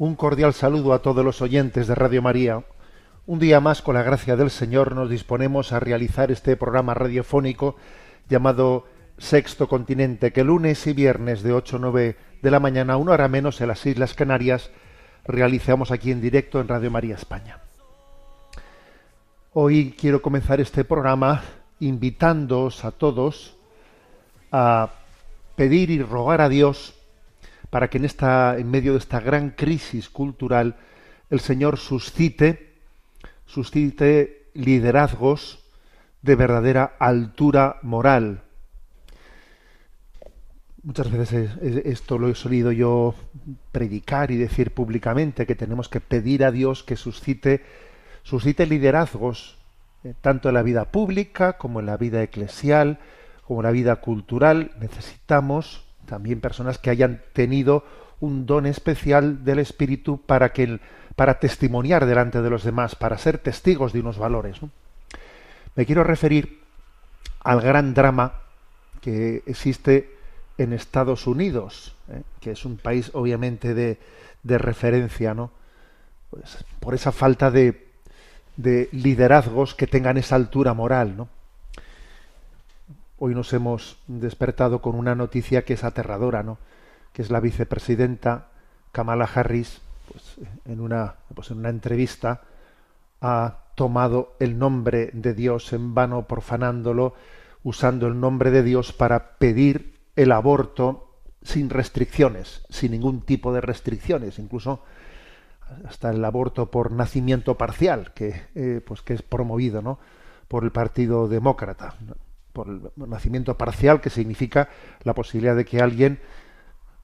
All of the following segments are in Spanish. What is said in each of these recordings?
Un cordial saludo a todos los oyentes de Radio María. Un día más, con la gracia del Señor, nos disponemos a realizar este programa radiofónico llamado Sexto Continente, que lunes y viernes de 8 a 9 de la mañana, una hora menos en las Islas Canarias, realizamos aquí en directo en Radio María España. Hoy quiero comenzar este programa invitándoos a todos a pedir y rogar a Dios para que en esta en medio de esta gran crisis cultural el Señor suscite suscite liderazgos de verdadera altura moral. Muchas veces esto lo he solido yo predicar y decir públicamente que tenemos que pedir a Dios que suscite suscite liderazgos eh, tanto en la vida pública como en la vida eclesial, como en la vida cultural. Necesitamos también personas que hayan tenido un don especial del Espíritu para que para testimoniar delante de los demás, para ser testigos de unos valores. Me quiero referir al gran drama que existe en Estados Unidos, ¿eh? que es un país obviamente de, de referencia, ¿no? Pues, por esa falta de, de liderazgos que tengan esa altura moral, ¿no? Hoy nos hemos despertado con una noticia que es aterradora, ¿no? Que es la vicepresidenta Kamala Harris, pues, en una, pues, en una entrevista ha tomado el nombre de Dios en vano, profanándolo, usando el nombre de Dios para pedir el aborto sin restricciones, sin ningún tipo de restricciones, incluso hasta el aborto por nacimiento parcial, que, eh, pues que es promovido ¿no? por el Partido Demócrata por el nacimiento parcial, que significa la posibilidad de que alguien,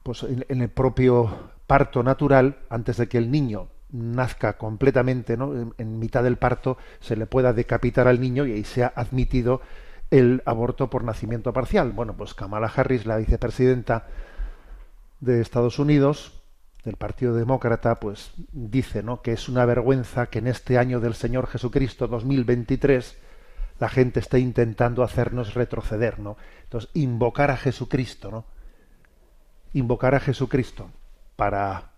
pues en, el propio parto natural, antes de que el niño nazca completamente, ¿no? en, mitad del parto, se le pueda decapitar al niño y ahí se ha admitido el aborto por nacimiento parcial. Bueno, pues Kamala Harris, la vicepresidenta de Estados Unidos, del Partido Demócrata, pues dice, ¿no? que es una vergüenza que en este año del Señor Jesucristo 2023 la gente está intentando hacernos retroceder, ¿no? Entonces, invocar a Jesucristo, ¿no? Invocar a Jesucristo para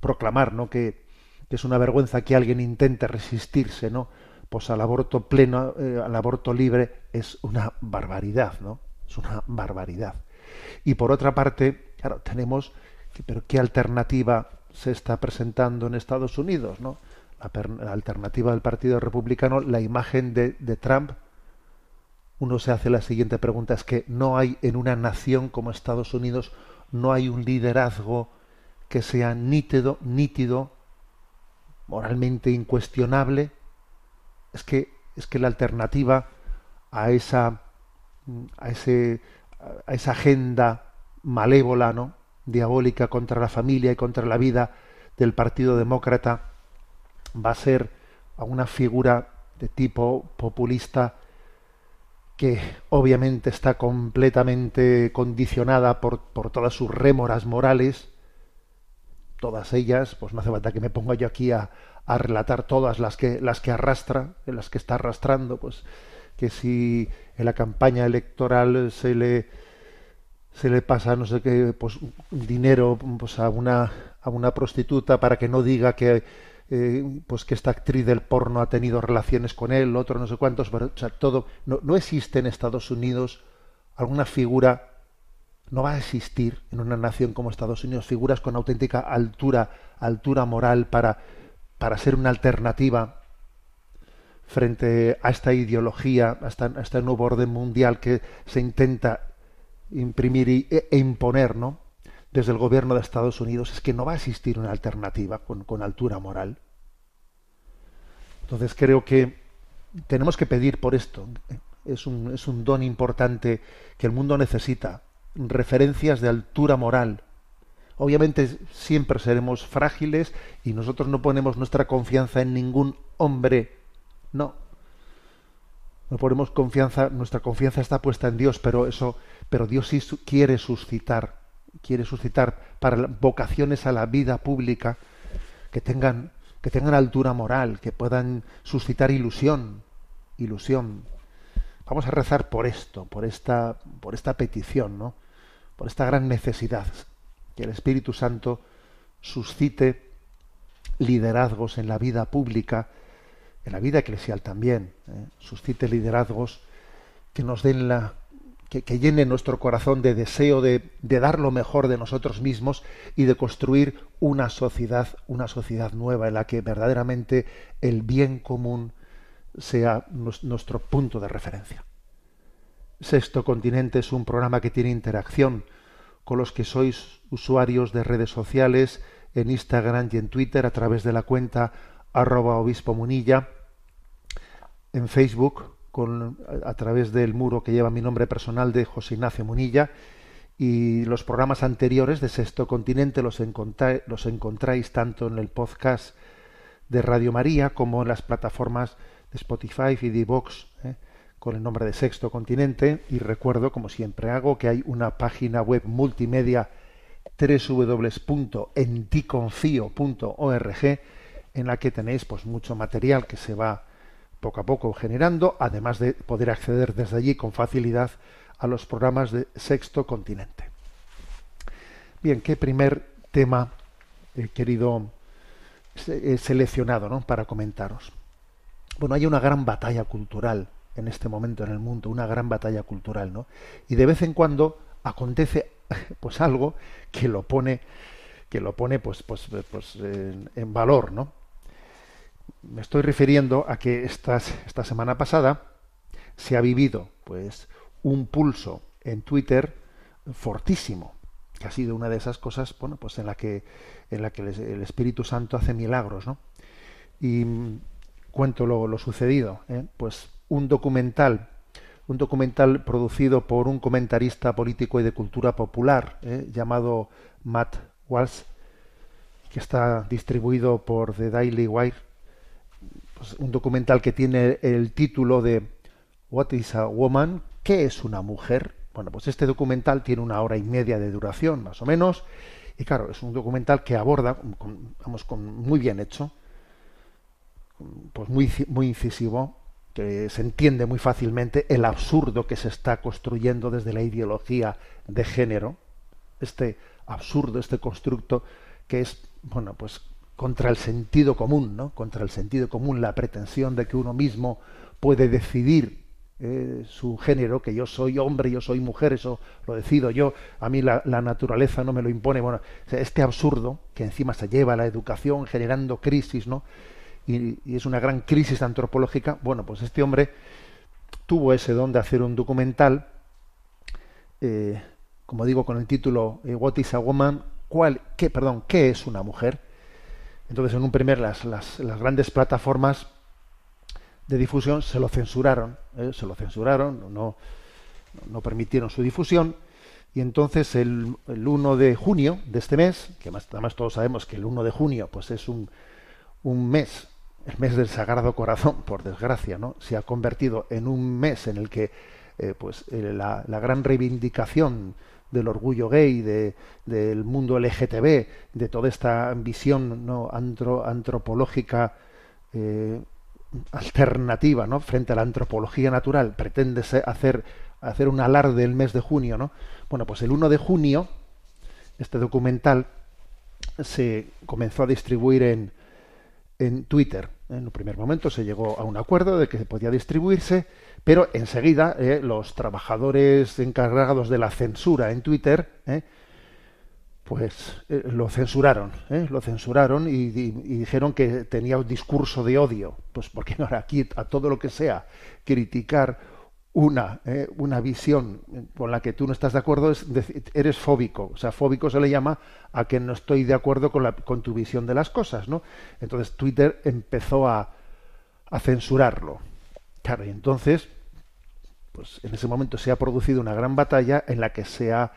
proclamar, ¿no? Que, es una vergüenza que alguien intente resistirse, ¿no? Pues al aborto pleno, eh, al aborto libre, es una barbaridad, ¿no? Es una barbaridad. Y por otra parte, claro, tenemos, pero ¿qué alternativa se está presentando en Estados Unidos, ¿no? La, alternativa del Partido Republicano, la imagen de, de Trump, uno se hace la siguiente pregunta, es que no hay en una nación como Estados Unidos, no hay un liderazgo que sea nítido, nítido, moralmente incuestionable. Es que, es que la alternativa a esa, a ese, a esa agenda malévola, ¿no? diabólica contra la familia y contra la vida del Partido Demócrata va a ser a una figura de tipo populista que obviamente está completamente condicionada por, por, todas sus rémoras morales, todas ellas, pues no hace falta que me ponga yo aquí a, a relatar todas las que, las que arrastra, las que está arrastrando, pues que si en la campaña electoral se le se le pasa no sé qué pues dinero pues a una a una prostituta para que no diga que eh, pues que esta actriz del porno ha tenido relaciones con él, otro no sé cuántos, pero, o sea, todo, no, no existe en Estados Unidos alguna figura, no va a existir en una nación como Estados Unidos figuras con auténtica altura, altura moral para, para ser una alternativa frente a esta ideología, a, a este nuevo orden mundial que se intenta imprimir e, e imponer, ¿no? Desde el gobierno de Estados Unidos es que no va a existir una alternativa con, altura moral. Entonces creo que tenemos que pedir por esto. Es un, es un don importante que el mundo necesita. Referencias de altura moral. Obviamente siempre seremos frágiles y nosotros no ponemos nuestra confianza en ningún hombre. No. No ponemos confianza, nuestra confianza está puesta en Dios, pero eso, pero Dios sí quiere suscitar, quiere suscitar para vocaciones a la vida pública que tengan que tengan altura moral, que puedan suscitar ilusión, ilusión. Vamos a rezar por esto, por esta, por esta petición, ¿no? Por esta gran necesidad, que el Espíritu Santo suscite liderazgos en la vida pública, en la vida eclesial también, ¿eh? suscite liderazgos que nos den la, que, llene nuestro corazón de deseo de, dar lo mejor de nosotros mismos y de construir una sociedad, una sociedad nueva en la que verdaderamente el bien común sea nuestro punto de referencia. Sexto Continente es un programa que tiene interacción con los que sois usuarios de redes sociales en Instagram y en Twitter a través de la cuenta arroba obispo munilla, en Facebook con, a, través del muro que lleva mi nombre personal de José Ignacio Munilla y los programas anteriores de Sexto Continente los, encontráis tanto en el podcast de Radio María como en las plataformas de Spotify y de ¿eh? con el nombre de Sexto Continente y recuerdo como siempre hago que hay una página web multimedia www.enticonfio.org en la que tenéis pues mucho material que se va poco a poco generando, además de poder acceder desde allí con facilidad a los programas de Sexto Continente. Bien, ¿qué primer tema he querido he seleccionado ¿no? para comentaros? Bueno, hay una gran batalla cultural en este momento en el mundo, una gran batalla cultural, ¿no? Y de vez en cuando acontece pues algo que lo pone que lo pone pues pues, pues en valor, ¿no? Me estoy refiriendo a que esta, semana pasada se ha vivido pues un pulso en Twitter fortísimo que ha sido una de esas cosas bueno pues en la que en la que el Espíritu Santo hace milagros ¿no? y mm, cuento lo, sucedido ¿eh? pues un documental un documental producido por un comentarista político y de cultura popular ¿eh? llamado Matt Walsh que está distribuido por The Daily Wire pues, un documental que tiene el título de What is a Woman? ¿Qué es una mujer? Bueno, pues este documental tiene una hora y media de duración, más o menos, y claro, es un documental que aborda, vamos, con muy bien hecho, pues muy, muy incisivo, que se entiende muy fácilmente el absurdo que se está construyendo desde la ideología de género, este absurdo, este constructo que es, bueno, pues contra el sentido común, ¿no? Contra el sentido común, la pretensión de que uno mismo puede decidir eh, su género, que yo soy hombre, yo soy mujer, eso lo decido yo, a mí la, naturaleza no me lo impone. Bueno, este absurdo que encima se lleva a la educación generando crisis, ¿no? Y, es una gran crisis antropológica. Bueno, pues este hombre tuvo ese don de hacer un documental, eh, como digo, con el título eh, What is a Woman? ¿Cuál, qué, perdón, ¿qué es una mujer? Entonces, en un primer, las, las, grandes plataformas de difusión se lo censuraron, ¿eh? se lo censuraron, no, no permitieron su difusión. Y entonces el, el, 1 de junio de este mes, que además todos sabemos que el 1 de junio pues es un, un mes, el mes del Sagrado Corazón, por desgracia, ¿no? se ha convertido en un mes en el que eh, pues eh, la, la, gran reivindicación del orgullo gay, de, del mundo LGTB, de toda esta visión ¿no? antropológica eh, alternativa ¿no? frente a la antropología natural, pretende hacer, hacer un alarde el mes de junio. ¿no? Bueno, pues el 1 de junio, este documental se comenzó a distribuir en, en Twitter. En un primer momento se llegó a un acuerdo de que podía distribuirse pero enseguida eh, los trabajadores encargados de la censura en Twitter, eh, pues eh, lo censuraron, lo censuraron y, dijeron que tenía un discurso de odio. Pues porque ahora aquí a todo lo que sea criticar una, eh, una visión con la que tú no estás de acuerdo, es eres fóbico. O sea, fóbico se le llama a que no estoy de acuerdo con, la, con tu visión de las cosas, ¿no? Entonces Twitter empezó a, a censurarlo. Claro, y entonces, pues en ese momento se ha producido una gran batalla en la que se ha,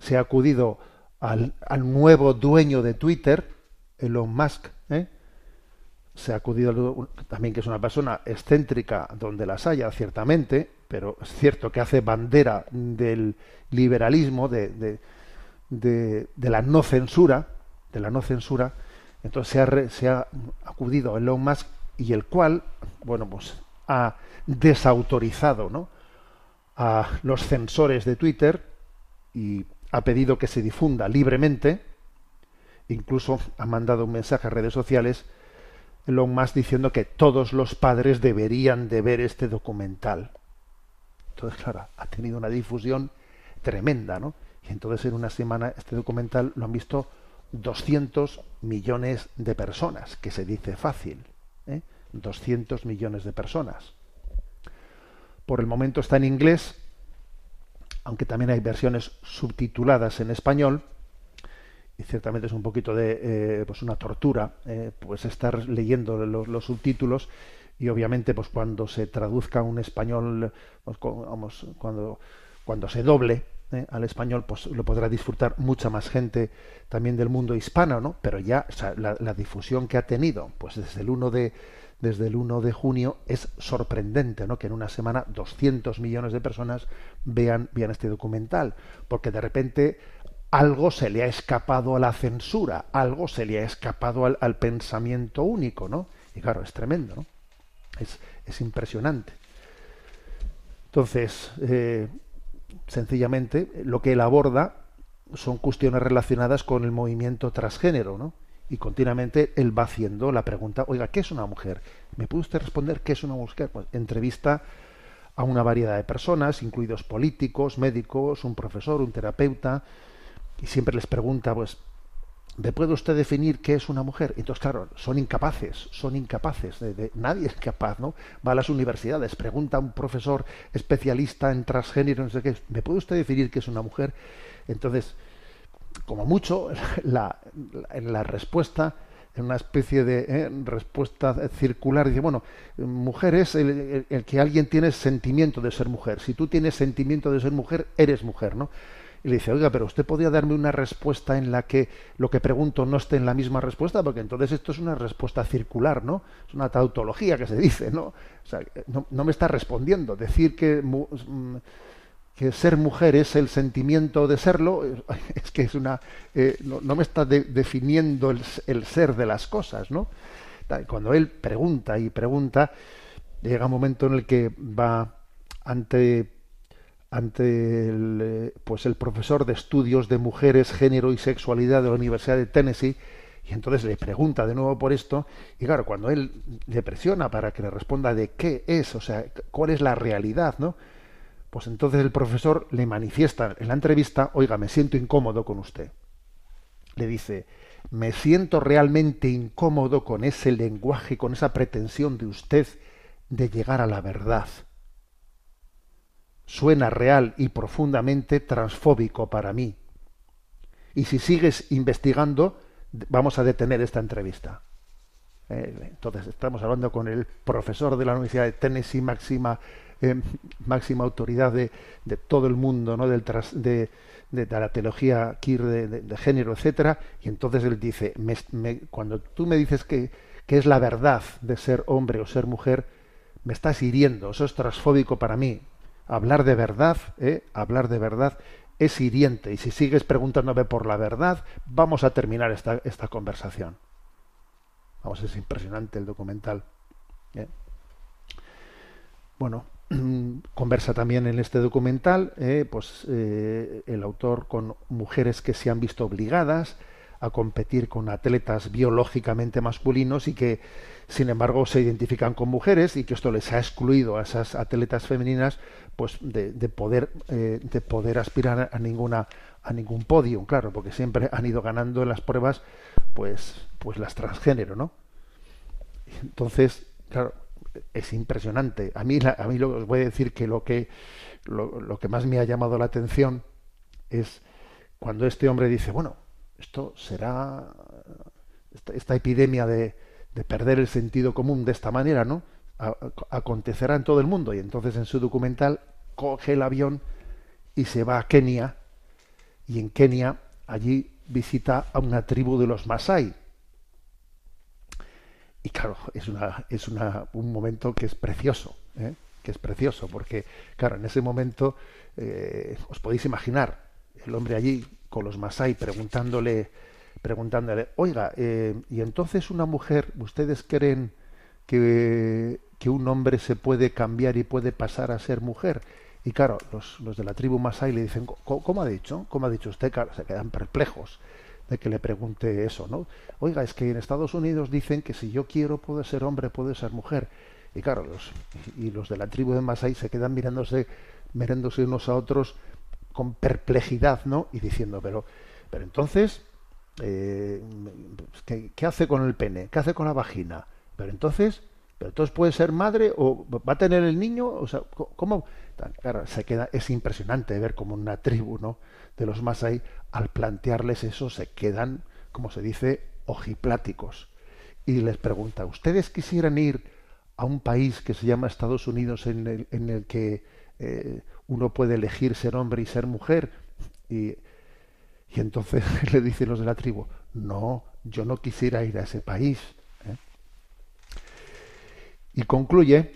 se ha acudido al, al nuevo dueño de Twitter, Elon Musk, ¿eh? Se ha acudido también que es una persona excéntrica donde las haya, ciertamente, pero es cierto que hace bandera del liberalismo, de, de, la no censura, de la no censura, entonces se ha, se ha acudido a Elon Musk y el cual, bueno, pues ha desautorizado ¿no? a los censores de Twitter y ha pedido que se difunda libremente, incluso ha mandado un mensaje a redes sociales Elon Musk diciendo que todos los padres deberían de ver este documental. Entonces, claro, ha tenido una difusión tremenda, ¿no? Y entonces en una semana este documental lo han visto 200 millones de personas, que se dice fácil, ¿eh? 200 millones de personas. Por el momento está en inglés, aunque también hay versiones subtituladas en español, y ciertamente es un poquito de eh, pues una tortura eh, pues estar leyendo los, subtítulos y obviamente pues cuando se traduzca un español pues, vamos cuando cuando se doble eh, al español pues lo podrá disfrutar mucha más gente también del mundo hispano no pero ya la, la, difusión que ha tenido pues desde el 1 de desde el 1 de junio es sorprendente ¿no? que en una semana 200 millones de personas vean, vean este documental porque de repente algo se le ha escapado a la censura, algo se le ha escapado al, pensamiento único, ¿no? Y claro, es tremendo, ¿no? Es, es impresionante. Entonces, eh, sencillamente, lo que él aborda son cuestiones relacionadas con el movimiento transgénero, ¿no? Y continuamente él va haciendo la pregunta, oiga, ¿qué es una mujer? ¿Me puede usted responder qué es una mujer? Pues entrevista a una variedad de personas, incluidos políticos, médicos, un profesor, un terapeuta, y siempre les pregunta, pues, ¿me puede usted definir qué es una mujer? Entonces, claro, son incapaces, son incapaces, de, nadie es capaz, ¿no? Va a las universidades, pregunta a un profesor especialista en transgénero, no sé qué, ¿me puede usted definir qué es una mujer? Entonces, como mucho, la, la, respuesta, en una especie de ¿eh? respuesta circular, dice, bueno, mujer es el, el, que alguien tiene sentimiento de ser mujer. Si tú tienes sentimiento de ser mujer, eres mujer, ¿no? Y le dice, oiga, pero usted podría darme una respuesta en la que lo que pregunto no esté en la misma respuesta, porque entonces esto es una respuesta circular, ¿no? Es una tautología que se dice, ¿no? O sea, no, me está respondiendo. Decir que, mm, que ser mujer es el sentimiento de serlo, es que es una... Eh, no, me está definiendo el, el, ser de las cosas, ¿no? Cuando él pregunta y pregunta, llega un momento en el que va ante ante el, eh, pues el profesor de estudios de mujeres, género y sexualidad de la Universidad de Tennessee, y entonces le pregunta de nuevo por esto, y claro, cuando él le presiona para que le responda de qué es, o sea, cuál es la realidad, ¿no? Pues entonces el profesor le manifiesta en la entrevista, oiga, me siento incómodo con usted. Le dice, me siento realmente incómodo con ese lenguaje, con esa pretensión de usted de llegar a la verdad suena real y profundamente transfóbico para mí. Y si sigues investigando, vamos a detener esta entrevista. Eh, entonces, estamos hablando con el profesor de la Universidad de Tennessee, máxima, eh, máxima autoridad de, de, todo el mundo, ¿no? Del de, de, la teología queer de, género, etcétera, y entonces él dice, cuando tú me dices que, que es la verdad de ser hombre o ser mujer, me estás hiriendo, eso es transfóbico para mí hablar de verdad, ¿eh? hablar de verdad es hiriente. Y si sigues preguntándome por la verdad, vamos a terminar esta, esta conversación. Vamos, es impresionante el documental. ¿eh? Bueno, conversa también en este documental, ¿eh? pues eh, el autor con mujeres que se han visto obligadas a competir con atletas biológicamente masculinos y que sin embargo se identifican con mujeres y que esto les ha excluido a esas atletas femeninas pues de, poder eh, de poder aspirar a ninguna a ningún podio claro porque siempre han ido ganando en las pruebas pues pues las transgénero no entonces claro es impresionante. A mí, a mí lo, os voy a decir que lo que lo, que más me ha llamado la atención es cuando este hombre dice, bueno, esto será esta, epidemia de, de, perder el sentido común de esta manera, ¿no? acontecerá en todo el mundo. Y entonces en su documental coge el avión y se va a Kenia. Y en Kenia, allí visita a una tribu de los Masai. Y claro, es, una, es un momento que es precioso, ¿eh? que es precioso, porque claro, en ese momento eh, os podéis imaginar el hombre allí con los Masai preguntándole, preguntándole, oiga, eh, y entonces una mujer, ¿ustedes creen que, que un hombre se puede cambiar y puede pasar a ser mujer? Y claro, los, los de la tribu Masai le dicen, ¿cómo, ha dicho? ¿Cómo ha dicho usted? se quedan perplejos de que le pregunte eso, ¿no? Oiga, es que en Estados Unidos dicen que si yo quiero puedo ser hombre, puedo ser mujer. Y claro, los, y los de la tribu de Masai se quedan mirándose, mirándose unos a otros con perplejidad, ¿no? Y diciendo, pero, pero entonces, eh, ¿qué, ¿qué, hace con el pene? ¿Qué hace con la vagina? Pero entonces, pero entonces puede ser madre o va a tener el niño, o sea, ¿cómo? Claro, se queda, es impresionante ver como una tribu, ¿no? De los Masai, al plantearles eso, se quedan, como se dice, ojipláticos. Y les pregunta, ¿ustedes quisieran ir a un país que se llama Estados Unidos en el, en el que eh, uno puede elegir ser hombre y ser mujer? Y, y entonces le dicen los de la tribu, no, yo no quisiera ir a ese país y concluye,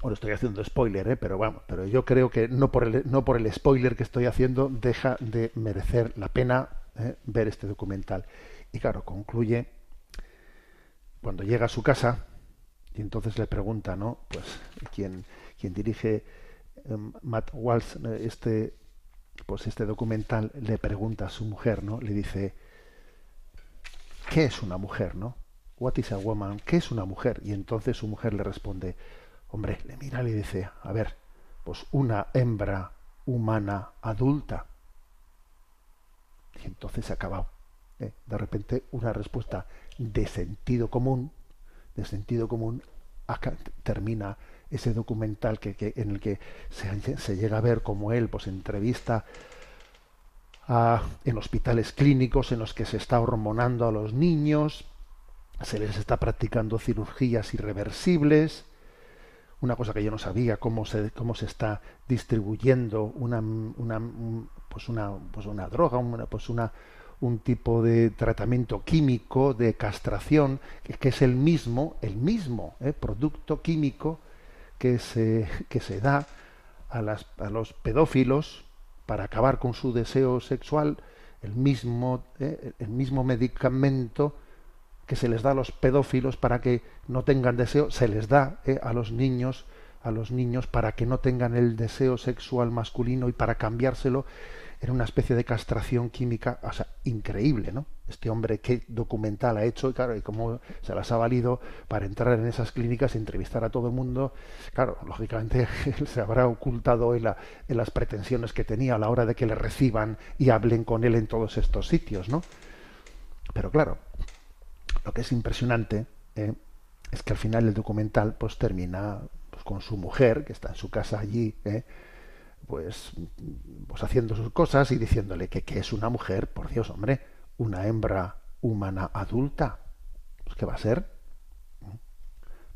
bueno, estoy haciendo spoiler, ¿eh? pero bueno, pero yo creo que no por el, no por el spoiler que estoy haciendo deja de merecer la pena ¿eh? ver este documental. Y claro, concluye cuando llega a su casa y entonces le pregunta, ¿no? Pues quien, quien dirige Matt Walsh este pues este documental le pregunta a su mujer, ¿no? Le dice ¿qué es una mujer, no? What is a woman? ¿Qué es una mujer? Y entonces su mujer le responde, hombre, le mira y le dice, a ver, pues una hembra humana adulta. Y entonces se ha acabado. ¿eh? De repente una respuesta de sentido común, de sentido común, acá termina ese documental que, en el que se, se, llega a ver como él pues entrevista en hospitales clínicos en los que se está hormonando a los niños, se les está practicando cirugías irreversibles, una cosa que yo no sabía, cómo se, cómo se está distribuyendo una, una, pues una, pues una droga, una, pues una, un tipo de tratamiento químico de castración, que, es el mismo, el mismo ¿eh? producto químico que se, que se da a, las, a los pedófilos para acabar con su deseo sexual, el mismo, ¿eh? el mismo medicamento que se les da a los pedófilos para que no tengan deseo, se les da eh, a los niños, a los niños para que no tengan el deseo sexual masculino y para cambiárselo en una especie de castración química, o sea, increíble, ¿no? Este hombre qué documental ha hecho y claro, y cómo se las ha valido para entrar en esas clínicas entrevistar a todo el mundo. Claro, lógicamente él se habrá ocultado en, la, en las pretensiones que tenía a la hora de que le reciban y hablen con él en todos estos sitios, ¿no? Pero claro, lo que es impresionante eh, es que al final el documental pues termina pues, con su mujer, que está en su casa allí, eh, pues, pues haciendo sus cosas y diciéndole que, que, es una mujer, por Dios, hombre, una hembra humana adulta. Pues, ¿Qué va a ser?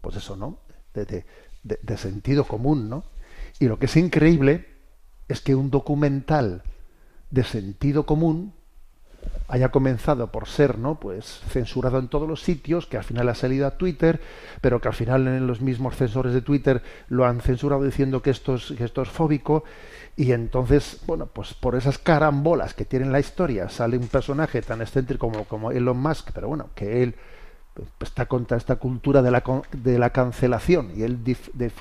Pues eso, ¿no? De, de, de sentido común, ¿no? Y lo que es increíble es que un documental de sentido común haya comenzado por ser no pues censurado en todos los sitios que al final ha salido a Twitter pero que al final en los mismos censores de Twitter lo han censurado diciendo que esto es, que esto es fóbico y entonces bueno pues por esas carambolas que tiene la historia sale un personaje tan excéntrico como, como Elon Musk pero bueno que él está contra esta cultura de la, de la cancelación y él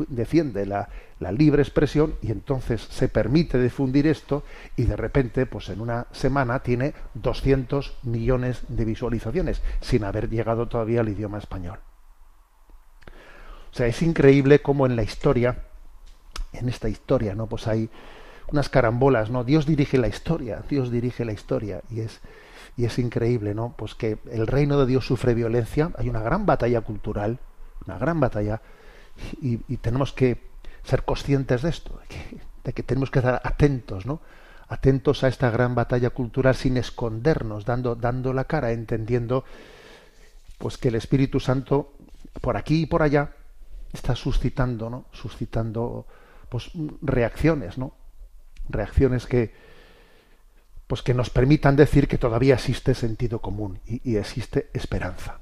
defiende la, la, libre expresión y entonces se permite difundir esto y de repente pues en una semana tiene 200 millones de visualizaciones sin haber llegado todavía al idioma español. O sea, es increíble cómo en la historia, en esta historia, ¿no? Pues hay unas carambolas, ¿no? Dios dirige la historia, Dios dirige la historia y es y es increíble, ¿no? Pues que el reino de Dios sufre violencia, hay una gran batalla cultural, una gran batalla, y, tenemos que ser conscientes de esto, de que, tenemos que estar atentos, ¿no? Atentos a esta gran batalla cultural sin escondernos, dando, dando la cara, entendiendo pues que el Espíritu Santo por aquí y por allá está suscitando, ¿no? Suscitando pues reacciones, ¿no? Reacciones que pues que nos permitan decir que todavía existe sentido común y existe esperanza.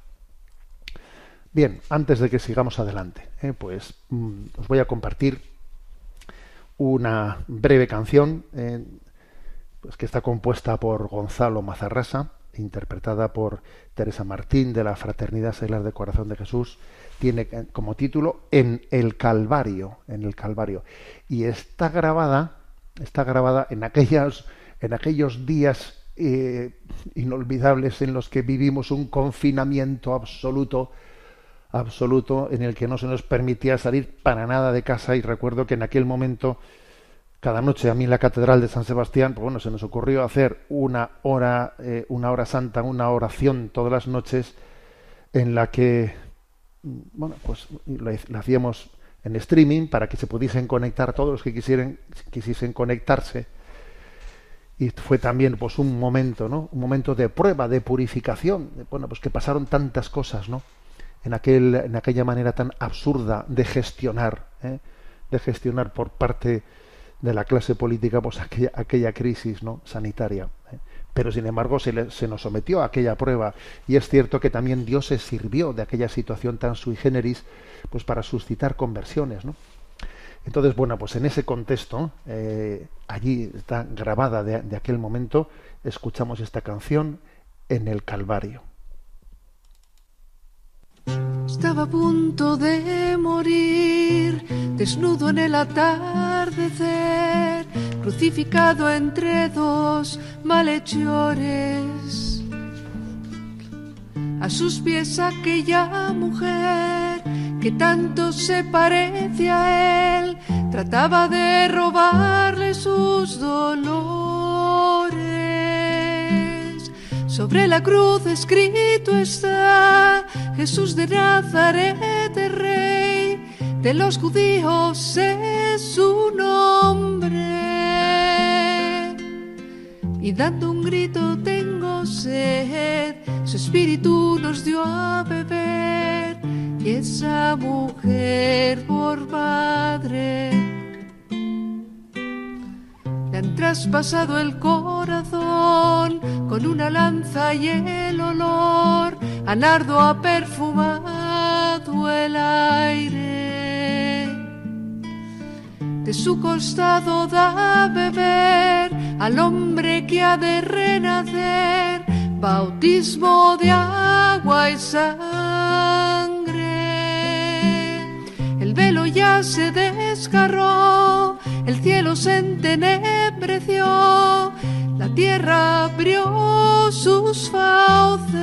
Bien, antes de que sigamos adelante, eh, pues mm, os voy a compartir una breve canción eh, pues que está compuesta por Gonzalo Mazarrasa, interpretada por Teresa Martín de la Fraternidad Seglar de Corazón de Jesús. Tiene como título En el Calvario, en el Calvario. Y está grabada, está grabada en aquellos, en aquellos días eh, inolvidables en los que vivimos un confinamiento absoluto absoluto en el que no se nos permitía salir para nada de casa. Y recuerdo que en aquel momento cada noche a mí en la catedral de San Sebastián pues bueno se nos ocurrió hacer una hora eh, una hora santa una oración todas las noches en la que bueno pues la, hacíamos en streaming para que se pudiesen conectar todos los que quisieran quisiesen conectarse y fue también pues un momento no un momento de prueba de purificación bueno pues que pasaron tantas cosas no en, aquel, en aquella manera tan absurda de gestionar, ¿eh? de gestionar por parte de la clase política pues aquella, aquella crisis ¿no? sanitaria. ¿eh? Pero sin embargo se, se, nos sometió a aquella prueba y es cierto que también Dios se sirvió de aquella situación tan sui generis pues para suscitar conversiones. ¿no? Entonces, bueno, pues en ese contexto, eh, allí está grabada de, de aquel momento, escuchamos esta canción en el Calvario. Estaba a punto de morir, desnudo en el atardecer, crucificado entre dos malhechores. A sus pies aquella mujer que tanto se parece a él, trataba de robarle sus dolores. Sobre la cruz escrito está Jesús de Nazaret, rey de los judíos es su nombre. Y dando un grito tengo sed, su espíritu nos dio a beber y esa mujer por padre han traspasado el corazón con una lanza y el olor. A nardo ha perfumado el aire. De su costado da beber al hombre que ha de renacer, bautismo de agua y sangre. El velo ya se desgarró el cielo se entenebreció, la tierra abrió sus fauces.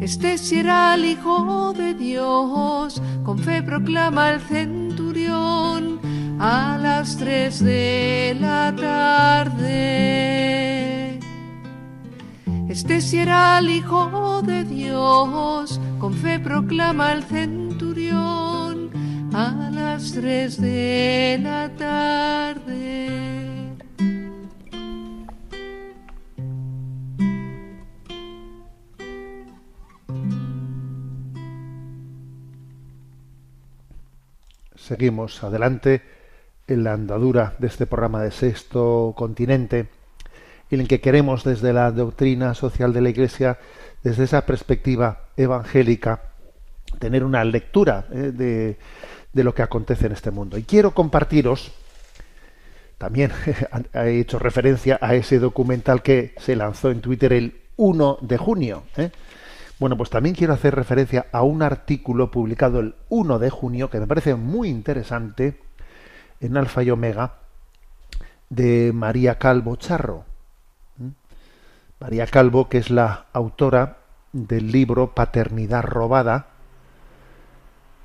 Este será el Hijo de Dios, con fe proclama el centurión a las tres de la tarde. Este será el Hijo de Dios, con fe proclama el centurión a las tres de la tarde. Seguimos adelante en la andadura de este programa de Sexto Continente, en el que queremos desde la doctrina social de la Iglesia, desde esa perspectiva evangélica, tener una lectura eh, de, de lo que acontece en este mundo. Y quiero compartiros, también he hecho referencia a ese documental que se lanzó en Twitter el 1 de junio. ¿eh? Bueno, pues también quiero hacer referencia a un artículo publicado el 1 de junio que me parece muy interesante en Alfa y Omega de María Calvo Charro. María Calvo, que es la autora del libro Paternidad Robada,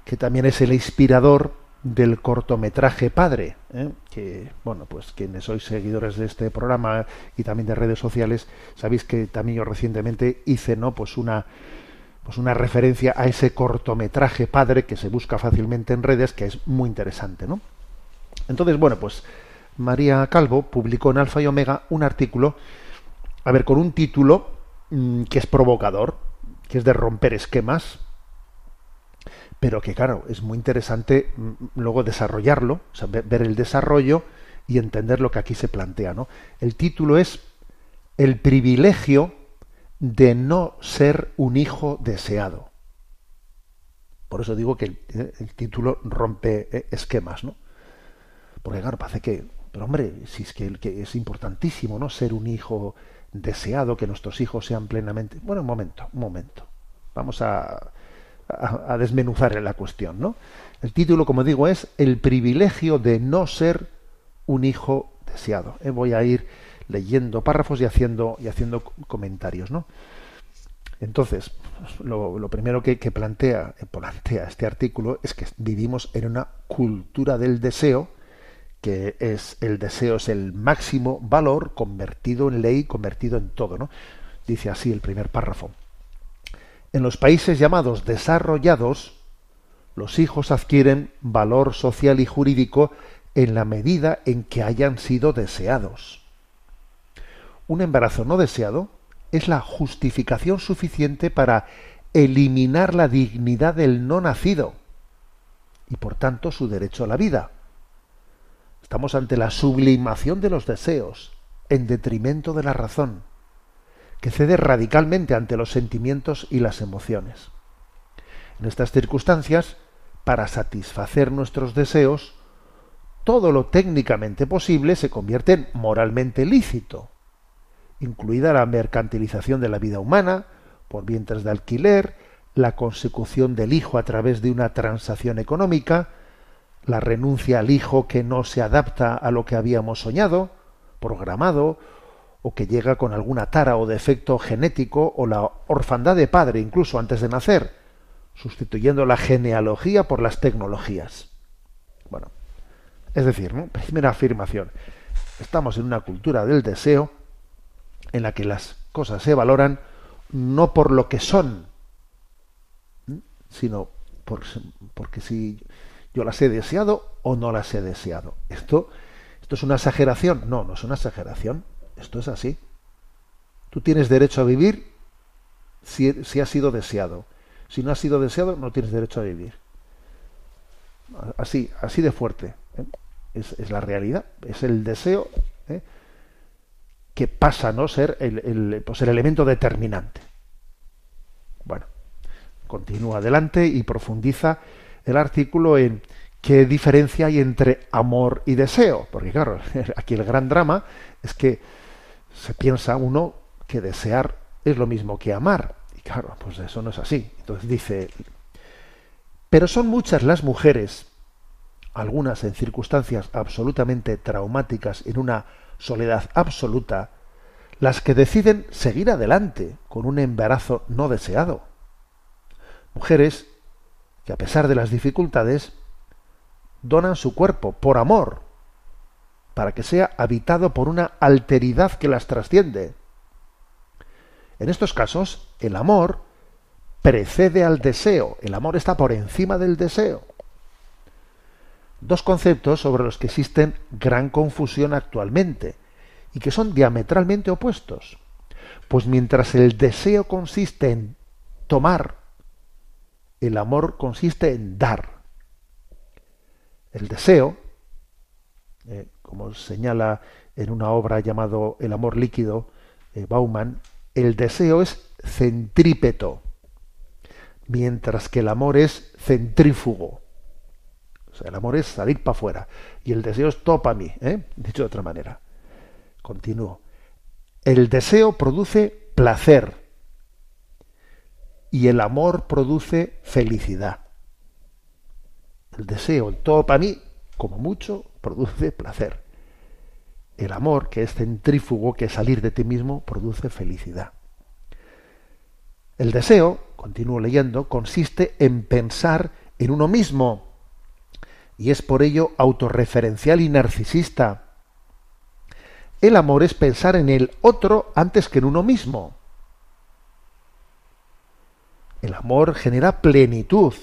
que también es el inspirador del cortometraje Padre, ¿eh? que, bueno, pues quienes sois seguidores de este programa y también de redes sociales, sabéis que también yo recientemente hice, ¿no? Pues una, pues una referencia a ese cortometraje padre que se busca fácilmente en redes, que es muy interesante, ¿no? Entonces, bueno, pues María Calvo publicó en Alfa y Omega un artículo, a ver, con un título mm, que es provocador, que es de romper esquemas, pero que claro, es muy interesante mm, luego desarrollarlo, o sea, ver el desarrollo y entender lo que aquí se plantea, ¿no? El título es El privilegio de no ser un hijo deseado. Por eso digo que el, eh, título rompe eh, esquemas, ¿no? Porque claro, parece que, pero hombre, si es que, que, es importantísimo, ¿no? Ser un hijo deseado, que nuestros hijos sean plenamente. Bueno, un momento, un momento. Vamos a, a, desmenuzar la cuestión, ¿no? El título, como digo, es El privilegio de no ser un hijo deseado. Eh, voy a ir leyendo párrafos y haciendo, y haciendo comentarios, ¿no? Entonces, lo, primero que, plantea, eh, plantea este artículo es que vivimos en una cultura del deseo, que es el deseo es el máximo valor convertido en ley, convertido en todo, ¿no? Dice así el primer párrafo. En los países llamados desarrollados, los hijos adquieren valor social y jurídico en la medida en que hayan sido deseados. Un embarazo no deseado es la justificación suficiente para eliminar la dignidad del no nacido y por tanto su derecho a la vida. Estamos ante la sublimación de los deseos en detrimento de la razón que cede radicalmente ante los sentimientos y las emociones. En estas circunstancias, para satisfacer nuestros deseos, todo lo técnicamente posible se convierte en moralmente lícito, incluida la mercantilización de la vida humana por vientres de alquiler, la consecución del hijo a través de una transacción económica, la renuncia al hijo que no se adapta a lo que habíamos soñado, programado o que llega con alguna tara o defecto genético o la orfandad de padre incluso antes de nacer, sustituyendo la genealogía por las tecnologías. Bueno, es decir, primera afirmación, estamos en una cultura del deseo en la que las cosas se valoran no por lo que son, sino por, porque si yo las he deseado o no las he deseado. Esto, esto es una exageración. No, no es una exageración. Esto es así. Tú tienes derecho a vivir si, si has sido deseado. Si no has sido deseado, no tienes derecho a vivir. Así, así de fuerte. ¿eh? Es, la realidad. Es el deseo ¿eh? que pasa a no ser el, el, pues el elemento determinante. Bueno, continúa adelante y profundiza el artículo en qué diferencia hay entre amor y deseo. Porque claro, aquí el gran drama es que se piensa uno que desear es lo mismo que amar. Y claro, pues eso no es así. Entonces dice, pero son muchas las mujeres, algunas en circunstancias absolutamente traumáticas, en una soledad absoluta, las que deciden seguir adelante con un embarazo no deseado. Mujeres que a pesar de las dificultades donan su cuerpo por amor para que sea habitado por una alteridad que las trasciende. En estos casos, el amor precede al deseo, el amor está por encima del deseo. Dos conceptos sobre los que existen gran confusión actualmente y que son diametralmente opuestos. Pues mientras el deseo consiste en tomar, el amor consiste en dar. El deseo, eh, como señala en una obra llamado El amor líquido, eh, Bauman, el deseo es centrípeto, mientras que el amor es centrífugo. O sea, el amor es salir para afuera y el deseo es todo para mí, ¿eh? dicho de otra manera. Continúo. El deseo produce placer y el amor produce felicidad. El deseo, el todo para mí, como mucho, produce placer. El amor, que es centrífugo, que es salir de ti mismo, produce felicidad. El deseo, continúo leyendo, consiste en pensar en uno mismo y es por ello autorreferencial y narcisista. El amor es pensar en el otro antes que en uno mismo. El amor genera plenitud,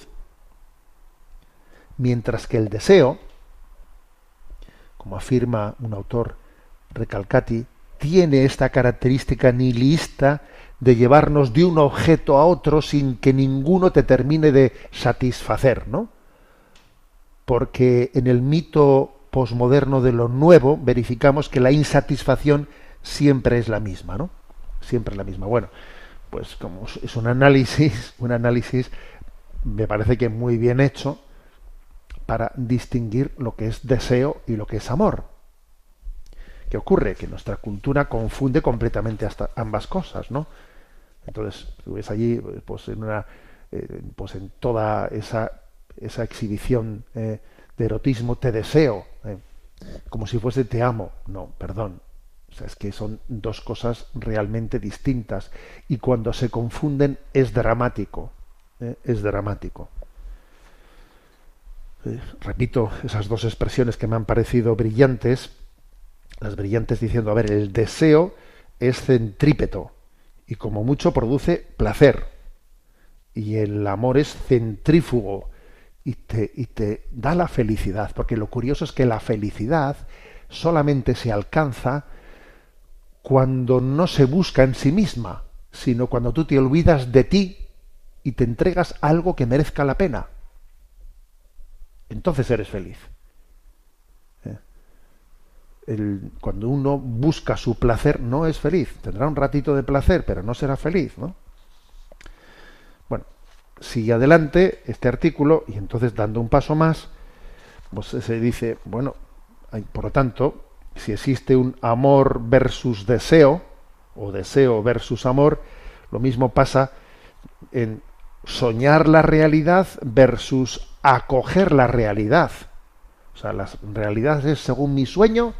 mientras que el deseo, como afirma un autor Recalcati, tiene esta característica nihilista de llevarnos de un objeto a otro sin que ninguno te termine de satisfacer, ¿no? Porque en el mito posmoderno de lo nuevo verificamos que la insatisfacción siempre es la misma, ¿no? Siempre es la misma. Bueno, pues como es un análisis, un análisis me parece que muy bien hecho para distinguir lo que es deseo y lo que es amor. ¿Qué ocurre? Que nuestra cultura confunde completamente hasta ambas cosas, ¿no? Entonces, tú ves allí, pues en una, eh, pues en toda esa, esa exhibición eh, de erotismo, te deseo, eh, como si fuese te amo. No, perdón. O sea, es que son dos cosas realmente distintas y cuando se confunden es dramático, es dramático. repito esas dos expresiones que me han parecido brillantes, las brillantes diciendo, a ver, el deseo es centrípeto, y como mucho produce placer. Y el amor es centrífugo y te, y te da la felicidad, porque lo curioso es que la felicidad solamente se alcanza cuando no se busca en sí misma, sino cuando tú te olvidas de ti y te entregas algo que merezca la pena. Entonces eres feliz cuando uno busca su placer, no es feliz. Tendrá un ratito de placer, pero no será feliz, ¿no? Bueno, sigue adelante este artículo y entonces dando un paso más, pues se dice, bueno, hay, por lo tanto, si existe un amor versus deseo, o deseo versus amor, lo mismo pasa en soñar la realidad versus acoger la realidad. O sea, la realidad es según mi sueño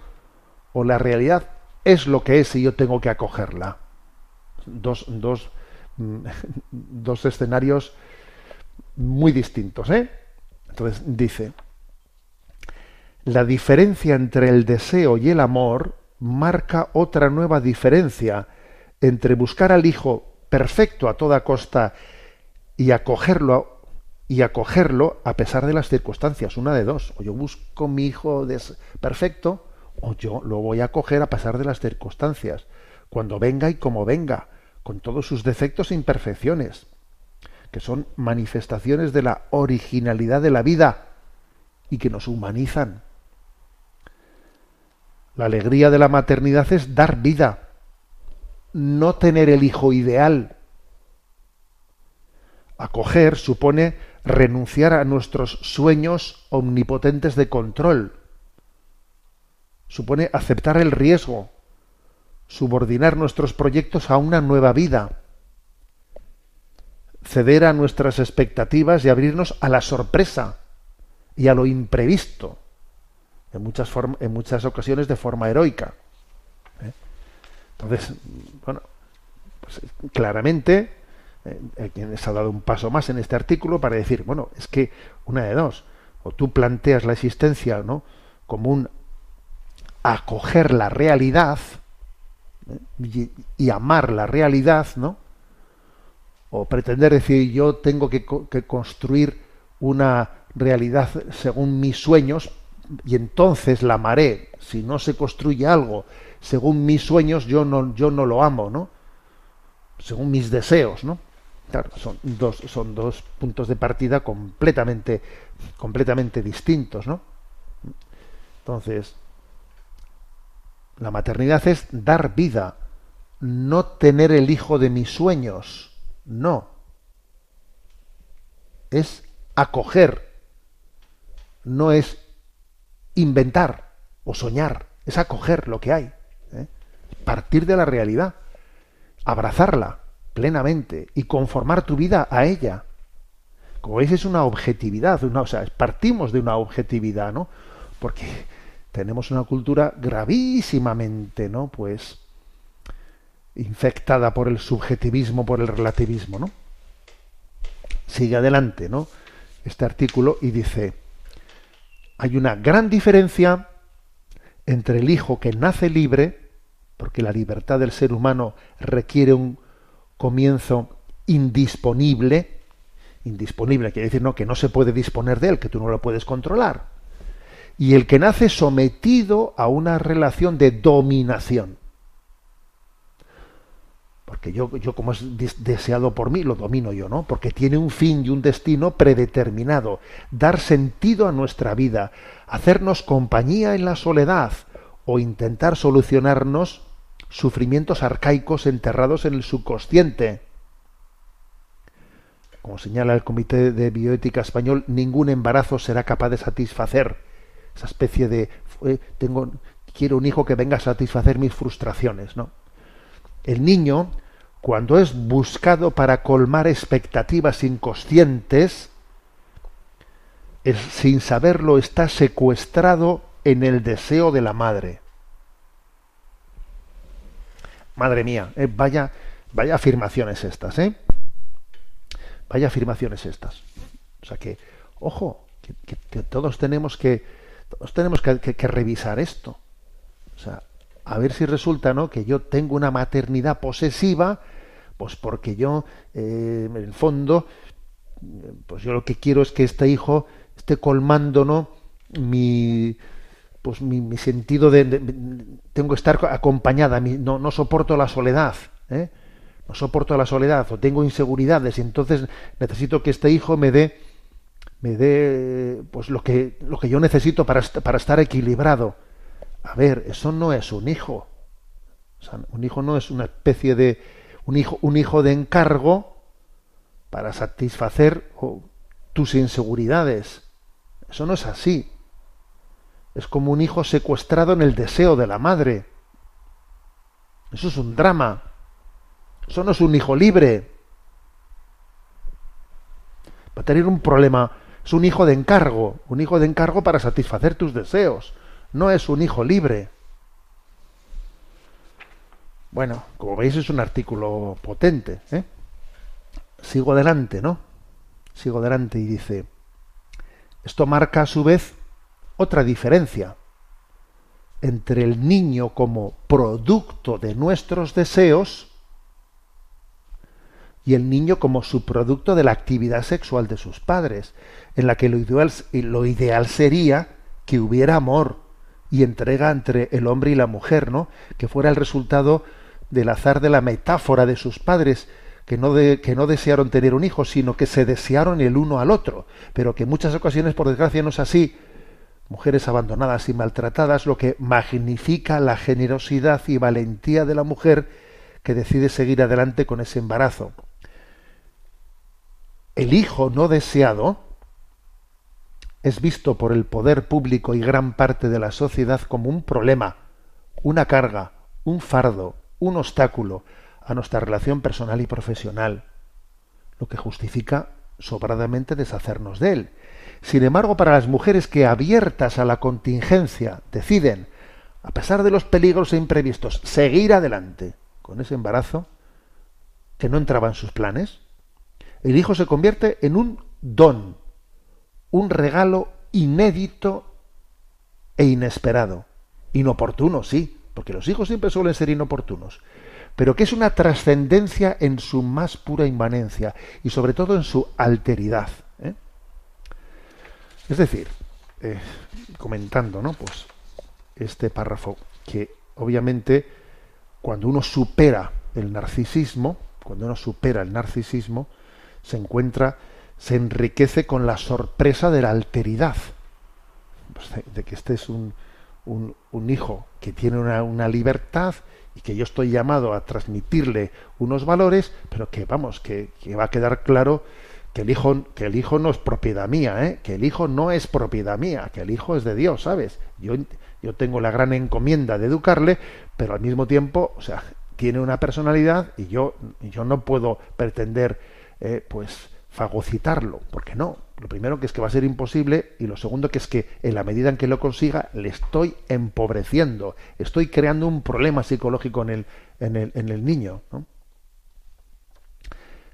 o la realidad es lo que es y yo tengo que acogerla. Dos, dos, dos escenarios muy distintos. ¿eh? Entonces dice, la diferencia entre el deseo y el amor marca otra nueva diferencia entre buscar al hijo perfecto a toda costa y acogerlo y acogerlo a pesar de las circunstancias, una de dos, o yo busco mi hijo perfecto o yo lo voy a coger a pasar de las circunstancias, cuando venga y como venga, con todos sus defectos e imperfecciones, que son manifestaciones de la originalidad de la vida y que nos humanizan. La alegría de la maternidad es dar vida, no tener el hijo ideal. Acoger supone renunciar a nuestros sueños omnipotentes de control supone aceptar el riesgo, subordinar nuestros proyectos a una nueva vida, ceder a nuestras expectativas y abrirnos a la sorpresa y a lo imprevisto, en muchas, en muchas ocasiones de forma heroica. ¿eh? Entonces, bueno, pues, claramente, eh, quien ha dado un paso más en este artículo para decir, bueno, es que una de dos, o tú planteas la existencia ¿no? como un acoger la realidad ¿eh? y, amar la realidad, ¿no? O pretender decir yo tengo que, construir una realidad según mis sueños y entonces la amaré. Si no se construye algo según mis sueños, yo no, yo no lo amo, ¿no? Según mis deseos, ¿no? Claro, son dos, son dos puntos de partida completamente, completamente distintos, ¿no? Entonces, la maternidad es dar vida, no tener el hijo de mis sueños, no. Es acoger, no es inventar o soñar, es acoger lo que hay, ¿eh? partir de la realidad, abrazarla plenamente y conformar tu vida a ella. Como veis es una objetividad, una, o sea, partimos de una objetividad, ¿no? Porque tenemos una cultura gravísimamente, ¿no? Pues infectada por el subjetivismo, por el relativismo, ¿no? Sigue adelante, ¿no? Este artículo y dice, hay una gran diferencia entre el hijo que nace libre, porque la libertad del ser humano requiere un comienzo indisponible, indisponible quiere decir no que no se puede disponer de él, que tú no lo puedes controlar. Y el que nace sometido a una relación de dominación. Porque yo, yo como es deseado por mí, lo domino yo, ¿no? Porque tiene un fin y un destino predeterminado. Dar sentido a nuestra vida, hacernos compañía en la soledad o intentar solucionarnos sufrimientos arcaicos enterrados en el subconsciente. Como señala el Comité de Bioética Español, ningún embarazo será capaz de satisfacer esa especie de tengo quiero un hijo que venga a satisfacer mis frustraciones, ¿no? El niño, cuando es buscado para colmar expectativas inconscientes, sin saberlo está secuestrado en el deseo de la madre. Madre mía, eh, vaya, vaya afirmaciones estas, ¿eh? Vaya afirmaciones estas. O sea que, ojo, que, todos tenemos que todos tenemos que, que, revisar esto. O sea, a ver si resulta ¿no? que yo tengo una maternidad posesiva, pues porque yo, eh, en el fondo, pues yo lo que quiero es que este hijo esté colmando ¿no? mi, pues mi, sentido de, tengo que estar acompañada, no, no soporto la soledad, ¿eh? no soporto la soledad o tengo inseguridades y entonces necesito que este hijo me dé me dé pues lo que lo que yo necesito para, para estar equilibrado a ver, eso no es un hijo. un hijo no es una especie de un hijo, un hijo de encargo para satisfacer tus inseguridades. Eso no es así. Es como un hijo secuestrado en el deseo de la madre. Eso es un drama. Eso no es un hijo libre. Va a tener un problema. Es un hijo de encargo. Un hijo de encargo para satisfacer tus deseos no es un hijo libre. Bueno, como veis es un artículo potente. ¿eh? Sigo adelante, ¿no? Sigo adelante y dice, esto marca a su vez otra diferencia entre el niño como producto de nuestros deseos y el niño como subproducto de la actividad sexual de sus padres, en la que lo ideal, lo ideal sería que hubiera amor, y entrega entre el hombre y la mujer, ¿no? Que fuera el resultado del azar de la metáfora de sus padres, que no, que no desearon tener un hijo, sino que se desearon el uno al otro, pero que en muchas ocasiones, por desgracia, no es así. Mujeres abandonadas y maltratadas, lo que magnifica la generosidad y valentía de la mujer que decide seguir adelante con ese embarazo. El hijo no deseado, es visto por el poder público y gran parte de la sociedad como un problema, una carga, un fardo, un obstáculo a nuestra relación personal y profesional, lo que justifica sobradamente deshacernos de él. Sin embargo, para las mujeres que abiertas a la contingencia deciden, a pesar de los peligros e imprevistos, seguir adelante con ese embarazo que no entraba en sus planes, el hijo se convierte en un don, un regalo inédito e inesperado. Inoportuno, sí, porque los hijos siempre suelen ser inoportunos, pero que es una trascendencia en su más pura inmanencia y sobre todo en su alteridad. ¿eh? Es decir, eh, comentando, ¿no? Pues este párrafo que obviamente cuando uno supera el narcisismo, cuando uno supera el narcisismo, se encuentra se enriquece con la sorpresa de la alteridad, pues de, que este es un, un, hijo que tiene una, una, libertad y que yo estoy llamado a transmitirle unos valores, pero que vamos, que, que, va a quedar claro que el hijo, que el hijo no es propiedad mía, ¿eh? que el hijo no es propiedad mía, que el hijo es de Dios, ¿sabes? Yo, yo tengo la gran encomienda de educarle, pero al mismo tiempo, o sea, tiene una personalidad y yo, yo no puedo pretender, eh, pues, fagocitarlo, porque no. Lo primero que es que va a ser imposible y lo segundo que es que en la medida en que lo consiga le estoy empobreciendo, estoy creando un problema psicológico en el, en el, en el niño.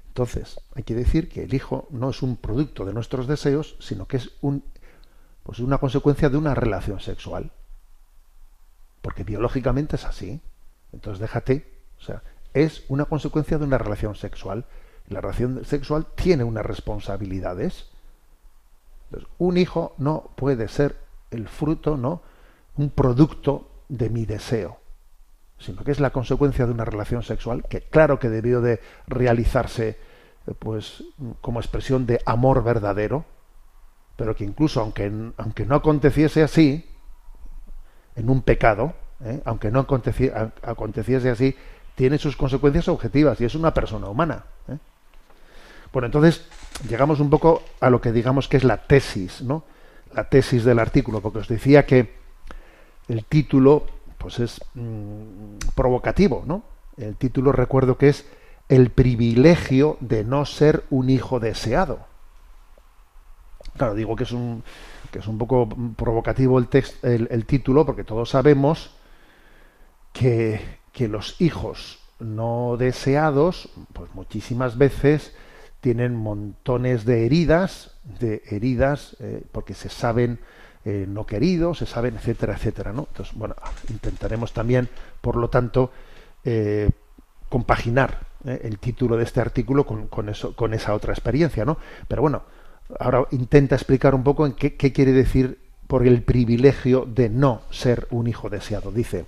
Entonces, hay que decir que el hijo no es un producto de nuestros deseos, sino que es un, pues una consecuencia de una relación sexual. Porque biológicamente es así. Entonces déjate, o sea, es una consecuencia de una relación sexual La relación sexual tiene unas responsabilidades. un hijo no puede ser el fruto, ¿no? Un producto de mi deseo, sino que es la consecuencia de una relación sexual que claro que debió de realizarse eh, pues como expresión de amor verdadero, pero que incluso aunque, aunque no aconteciese así, en un pecado, ¿eh? aunque no aconteciese así, tiene sus consecuencias objetivas y es una persona humana. ¿eh? Bueno, entonces llegamos un poco a lo que digamos que es la tesis, ¿no? La tesis del artículo, porque os decía que el título, pues es mm, provocativo, ¿no? El título recuerdo que es el privilegio de no ser un hijo deseado. Claro, digo que es un, que es un poco provocativo el, el, título, porque todos sabemos que, que, los hijos no deseados, pues muchísimas veces tienen montones de heridas, de heridas, eh, porque se saben eh, no queridos, se saben, etcétera, etcétera, ¿no? Entonces, bueno, intentaremos también, por lo tanto, eh, compaginar el título de este artículo con, con, eso, con esa otra experiencia, ¿no? Pero bueno, ahora intenta explicar un poco en qué, quiere decir por el privilegio de no ser un hijo deseado. Dice,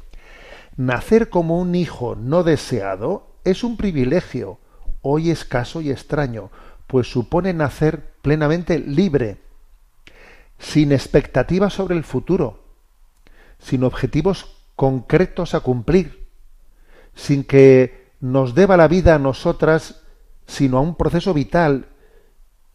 nacer como un hijo no deseado es un privilegio, hoy escaso y extraño, pues supone nacer plenamente libre, sin expectativas sobre el futuro, sin objetivos concretos a cumplir, sin que nos deba la vida a nosotras, sino a un proceso vital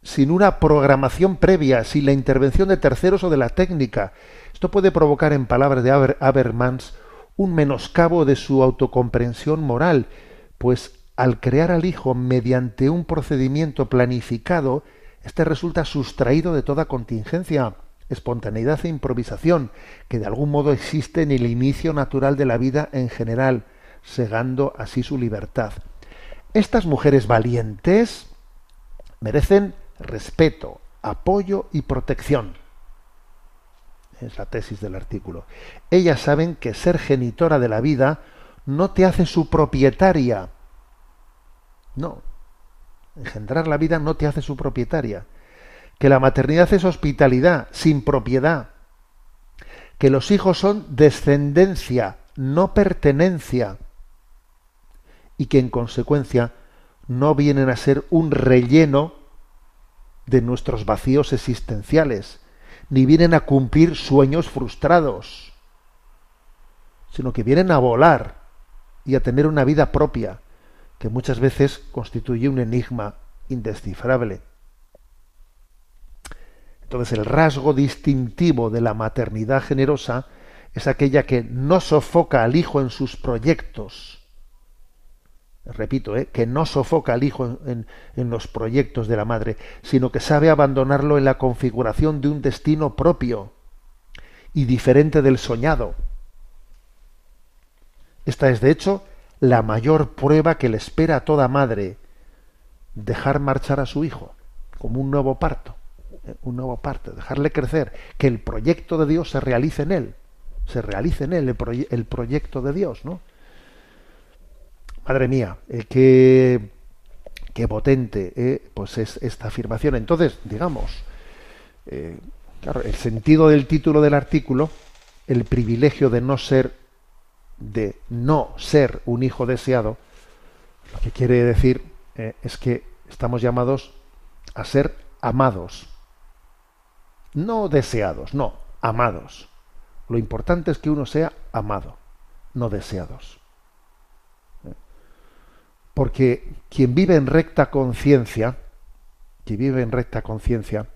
sin una programación previa, sin la intervención de terceros o de la técnica. Esto puede provocar, en palabras de Habermans, un menoscabo de su autocomprensión moral, pues al crear al hijo mediante un procedimiento planificado, éste resulta sustraído de toda contingencia, espontaneidad e improvisación, que de algún modo existe en el inicio natural de la vida en general, segando así su libertad. Estas mujeres valientes merecen respeto, apoyo y protección. Es la tesis del artículo. Ellas saben que ser genitora de la vida no te hace su propietaria. No. Engendrar la vida no te hace su propietaria. Que la maternidad es hospitalidad, sin propiedad. Que los hijos son descendencia, no pertenencia. Y que en consecuencia no vienen a ser un relleno de nuestros vacíos existenciales, ni vienen a cumplir sueños frustrados, sino que vienen a volar y a tener una vida propia, que muchas veces constituye un enigma indescifrable. Entonces el rasgo distintivo de la maternidad generosa es aquella que no sofoca al hijo en sus proyectos, repito, ¿eh? que no sofoca al hijo en, en, los proyectos de la madre, sino que sabe abandonarlo en la configuración de un destino propio y diferente del soñado. Esta es, de hecho, la mayor prueba que le espera a toda madre, dejar marchar a su hijo, como un nuevo parto, ¿eh? un nuevo parto, dejarle crecer, que el proyecto de Dios se realice en él, se realice en él el, proyecto de Dios, ¿no? Madre mía, eh, qué, potente eh, pues es esta afirmación. Entonces, digamos, claro, el sentido del título del artículo, el privilegio de no ser, de no ser un hijo deseado, lo que quiere decir es que estamos llamados a ser amados. No deseados, no, amados. Lo importante es que uno sea amado, no deseados. Porque quien vive en recta conciencia, quien vive en recta conciencia,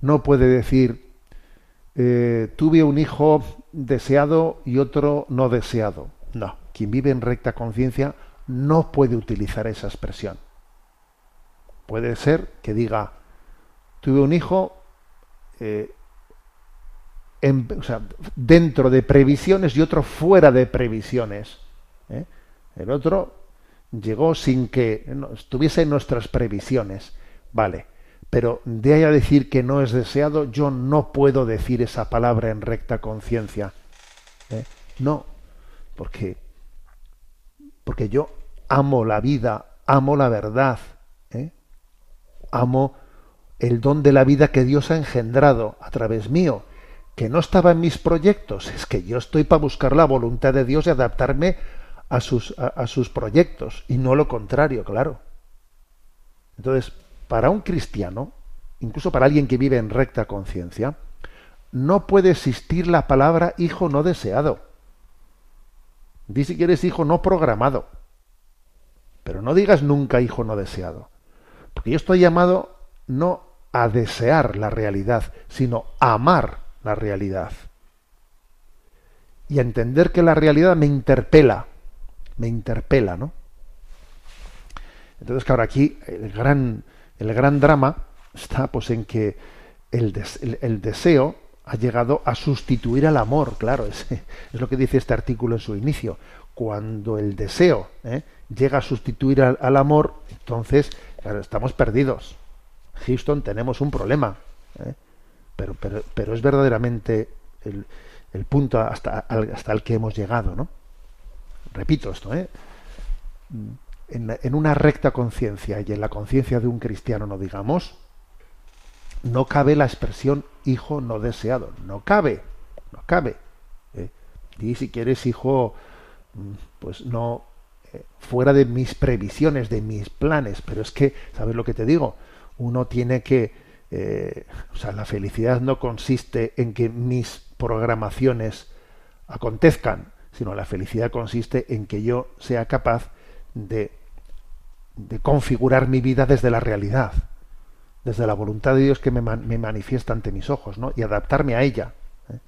no puede decir, eh, tuve un hijo deseado y otro no deseado. No, quien vive en recta conciencia no puede utilizar esa expresión. Puede ser que diga, tuve un hijo eh, dentro de previsiones y otro fuera de previsiones. ¿eh? El otro llegó sin que estuviese en nuestras previsiones. Vale, pero de ahí a decir que no es deseado, yo no puedo decir esa palabra en recta conciencia. ¿eh? No, porque, porque yo amo la vida, amo la verdad, ¿eh? amo el don de la vida que Dios ha engendrado a través mío, que no estaba en mis proyectos, es que yo estoy para buscar la voluntad de Dios y adaptarme a sus, a, sus proyectos, y no lo contrario, claro. Entonces, para un cristiano, incluso para alguien que vive en recta conciencia, no puede existir la palabra hijo no deseado. Di si quieres hijo no programado. Pero no digas nunca hijo no deseado. Porque yo estoy llamado no a desear la realidad, sino a amar la realidad. Y a entender que la realidad me interpela, me interpela, ¿no? Entonces, claro, aquí el gran, el gran drama está pues en que el, deseo ha llegado a sustituir al amor, claro, es, lo que dice este artículo en su inicio. Cuando el deseo ¿eh? llega a sustituir al, amor, entonces, claro, estamos perdidos. Houston, tenemos un problema. ¿eh? Pero, pero, pero, es verdaderamente el, el punto hasta, hasta, el que hemos llegado, ¿no? Repito esto, ¿eh? En, una recta conciencia y en la conciencia de un cristiano, no digamos, no cabe la expresión hijo no deseado. No cabe, no cabe. ¿eh? Y si quieres hijo, mm, pues no eh, fuera de mis previsiones, de mis planes. Pero es que, ¿sabes lo que te digo? Uno tiene que, eh, o sea, la felicidad no consiste en que mis programaciones acontezcan, sino la felicidad consiste en que yo sea capaz de, configurar mi vida desde la realidad desde la voluntad de Dios que me, manifiesta ante mis ojos, ¿no? Y adaptarme a ella. ¿eh?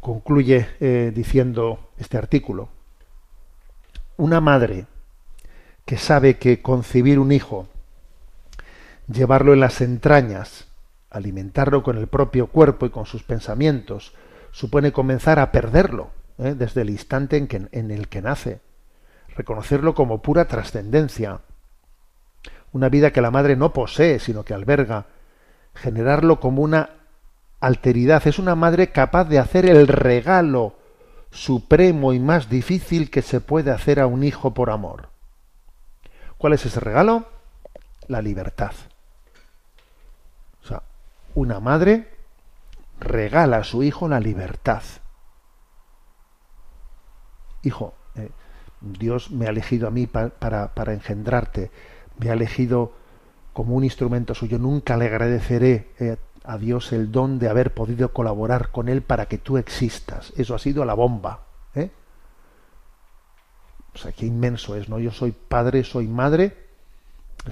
Concluye eh, diciendo este artículo. Una madre que sabe que concebir un hijo, llevarlo en las entrañas, alimentarlo con el propio cuerpo y con sus pensamientos, supone comenzar a perderlo ¿eh? desde el instante en, en el que nace, reconocerlo como pura trascendencia, una vida que la madre no posee, sino que alberga, generarlo como una alteridad. Es una madre capaz de hacer el regalo supremo y más difícil que se puede hacer a un hijo por amor. ¿Cuál es ese regalo? La libertad. O sea, una madre regala a su hijo la libertad. Hijo, Dios me ha elegido a mí para, para engendrarte me ha elegido como un instrumento suyo. Nunca le agradeceré eh, a Dios el don de haber podido colaborar con Él para que tú existas. Eso ha sido la bomba. ¿eh? O sea, qué inmenso es, ¿no? Yo soy padre, soy madre.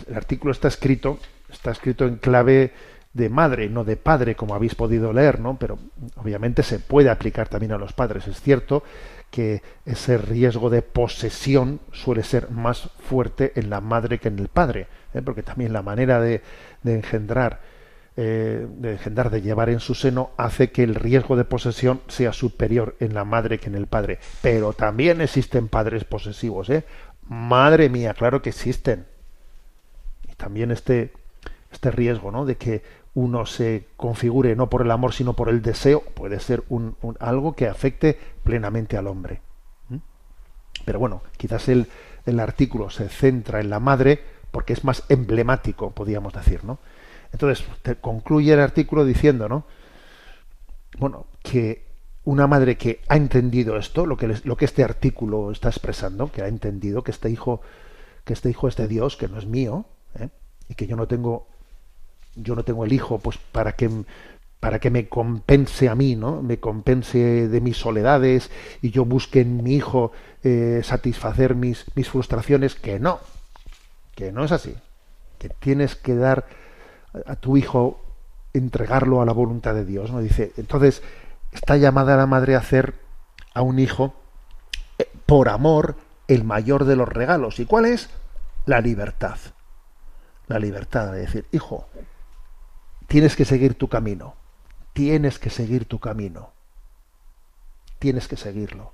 El artículo está escrito, está escrito en clave de madre, no de padre, como habéis podido leer, ¿no? Pero obviamente se puede aplicar también a los padres. Es cierto que ese riesgo de posesión suele ser más fuerte en la madre que en el padre, ¿eh? porque también la manera de, engendrar, eh, de engendrar, de llevar en su seno, hace que el riesgo de posesión sea superior en la madre que en el padre. Pero también existen padres posesivos, ¿eh? Madre mía, claro que existen. Y también este, este riesgo, ¿no? De que uno se configure no por el amor sino por el deseo, puede ser un, algo que afecte plenamente al hombre. Pero bueno, quizás el, el, artículo se centra en la madre porque es más emblemático, podríamos decir, ¿no? Entonces, concluye el artículo diciendo, ¿no? Bueno, que una madre que ha entendido esto, lo que, lo que este artículo está expresando, que ha entendido que este hijo, que este hijo es de Dios, que no es mío, ¿eh? y que yo no tengo yo no tengo el hijo pues para que para que me compense a mí, ¿no? Me compense de mis soledades y yo busque en mi hijo eh, satisfacer mis, mis frustraciones, que no, que no es así, que tienes que dar a tu hijo, entregarlo a la voluntad de Dios, ¿no? Dice, entonces, está llamada la madre a hacer a un hijo, eh, por amor, el mayor de los regalos. ¿Y cuál es? La libertad. La libertad de decir, hijo, tienes que seguir tu camino. Tienes que seguir tu camino. Tienes que seguirlo.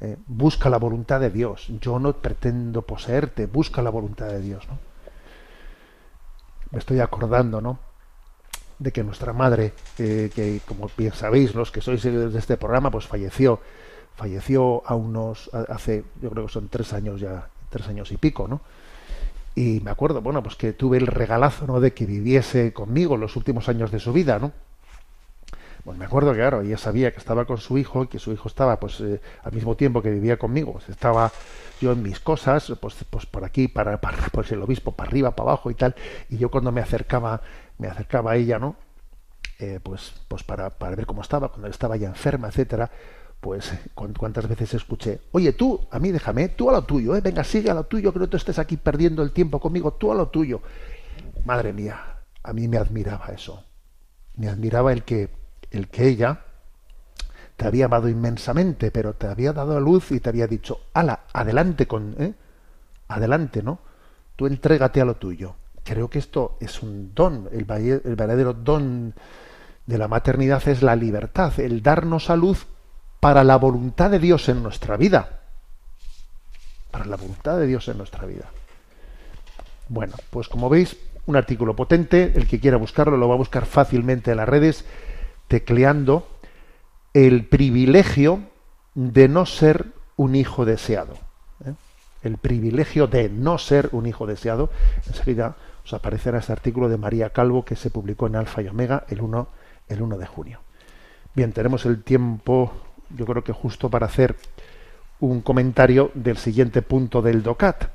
Eh, busca la voluntad de Dios. Yo no pretendo poseerte, busca la voluntad de Dios. ¿no? Me estoy acordando, ¿no? De que nuestra madre, eh, que como bien sabéis, los que sois de este programa, pues falleció, falleció a unos, hace, yo creo que son tres años ya, tres años y pico, ¿no? Y me acuerdo, bueno, pues que tuve el regalazo, ¿no? De que viviese conmigo los últimos años de su vida, ¿no? Pues me acuerdo que, claro, ella sabía que estaba con su hijo y que su hijo estaba, pues, eh, al mismo tiempo que vivía conmigo. Pues estaba yo en mis cosas, pues, pues por aquí, para, para pues el obispo, para arriba, para abajo y tal. Y yo cuando me acercaba, me acercaba a ella, ¿no? Eh, pues, pues para, para ver cómo estaba, cuando estaba ya enferma, etcétera, pues cuántas veces escuché, oye tú, a mí déjame, tú a lo tuyo, ¿eh? venga, sigue a lo tuyo, que no estés aquí perdiendo el tiempo conmigo, tú a lo tuyo. Madre mía, a mí me admiraba eso. Me admiraba el que, el que ella te había amado inmensamente, pero te había dado a luz y te había dicho, ala, adelante con, ¿eh? adelante, ¿no? Tú entrégate a lo tuyo. Creo que esto es un don, el verdadero don de la maternidad es la libertad, el darnos a luz para la voluntad de Dios en nuestra vida. Para la voluntad de Dios en nuestra vida. Bueno, pues como veis, un artículo potente, el que quiera buscarlo lo va a buscar fácilmente en las redes, tecleando el privilegio de no ser un hijo deseado. ¿eh? El privilegio de no ser un hijo deseado. Enseguida os aparecerá este artículo de María Calvo que se publicó en Alfa y Omega el 1, el 1 de junio. Bien, tenemos el tiempo yo creo que justo para hacer un comentario del siguiente punto del DOCAT.